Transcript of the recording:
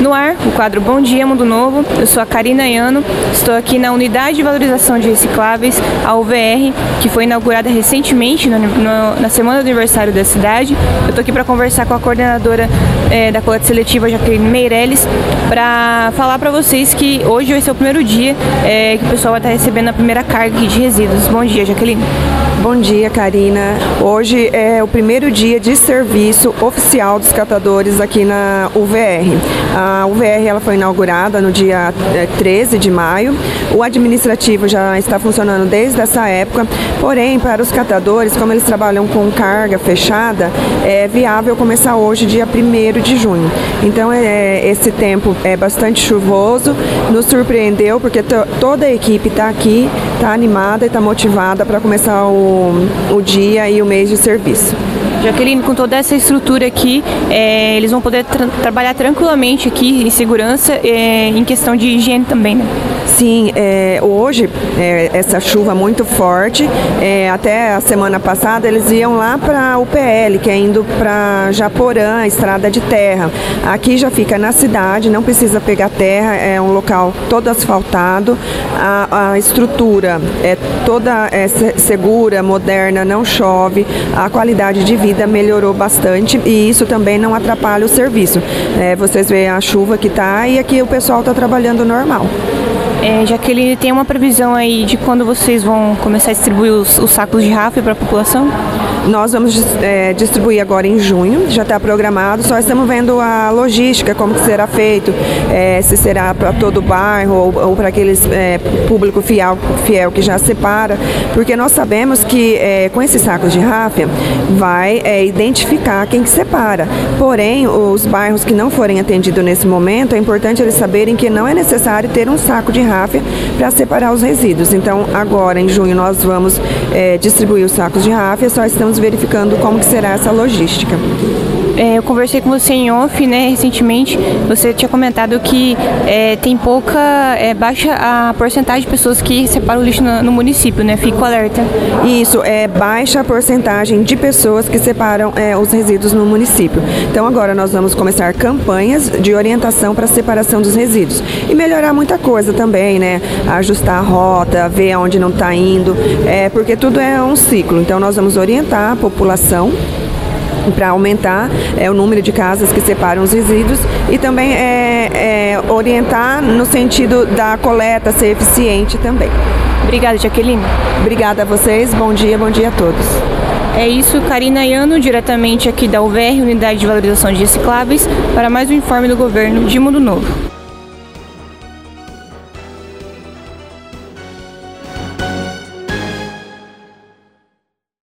No ar, o quadro Bom Dia Mundo Novo. Eu sou a Karina Iano, estou aqui na Unidade de Valorização de Recicláveis, a UVR, que foi inaugurada recentemente no, no, na semana do aniversário da cidade. Eu estou aqui para conversar com a coordenadora é, da coleta seletiva, Jaqueline Meirelles, para falar para vocês que hoje vai ser o primeiro dia é, que o pessoal vai estar recebendo a primeira carga de resíduos. Bom dia, Jaqueline. Bom dia, Karina. Hoje é o primeiro dia de serviço oficial dos catadores aqui na UVR. A UVR ela foi inaugurada no dia 13 é, de maio. O administrativo já está funcionando desde essa época, porém, para os catadores, como eles trabalham com carga fechada, é viável começar hoje, dia 1 de junho. Então, é, esse tempo é bastante chuvoso, nos surpreendeu porque toda a equipe está aqui, está animada e está motivada para começar o o, dia e o mês de serviço. Jaqueline, com toda essa estrutura aqui, é, eles vão poder tra trabalhar tranquilamente aqui em segurança, é, em questão de higiene também, né? Sim, é, hoje, é, essa chuva muito forte, é, até a semana passada eles iam lá para o PL, que é indo para Japorã, estrada de terra. Aqui já fica na cidade, não precisa pegar terra, é um local todo asfaltado, a, a estrutura é toda é, segura, moderna, não chove, a qualidade de vida melhorou bastante e isso também não atrapalha o serviço. É, vocês veem a chuva que está e aqui o pessoal está trabalhando normal. É, Jaqueline, tem uma previsão aí de quando vocês vão começar a distribuir os, os sacos de RAF para a população? Nós vamos é, distribuir agora em junho, já está programado, só estamos vendo a logística, como que será feito, é, se será para todo o bairro ou, ou para aqueles é, público fiel, fiel que já separa, porque nós sabemos que é, com esses sacos de ráfia vai é, identificar quem que separa. Porém, os bairros que não forem atendidos nesse momento, é importante eles saberem que não é necessário ter um saco de ráfia para separar os resíduos. Então, agora em junho nós vamos é, distribuir os sacos de ráfia, só estamos verificando como que será essa logística. É, eu conversei com você em off, né, recentemente. Você tinha comentado que é, tem pouca, é, baixa a porcentagem de pessoas que separam o lixo no, no, município, né? Fico alerta. Isso, é baixa a porcentagem de pessoas que separam é, os resíduos no município. Então agora nós vamos começar campanhas de orientação para a separação dos resíduos e melhorar muita coisa também, né? Ajustar a rota, ver aonde não está indo, é, porque tudo é um ciclo. Então nós vamos orientar a população para aumentar é, o número de casas que separam os resíduos e também é, é, orientar no sentido da coleta ser eficiente também. Obrigada, Jaqueline. Obrigada a vocês, bom dia, bom dia a todos. É isso, Karina Iano, diretamente aqui da UVR, Unidade de Valorização de Recicláveis, para mais um informe do governo de Mundo Novo.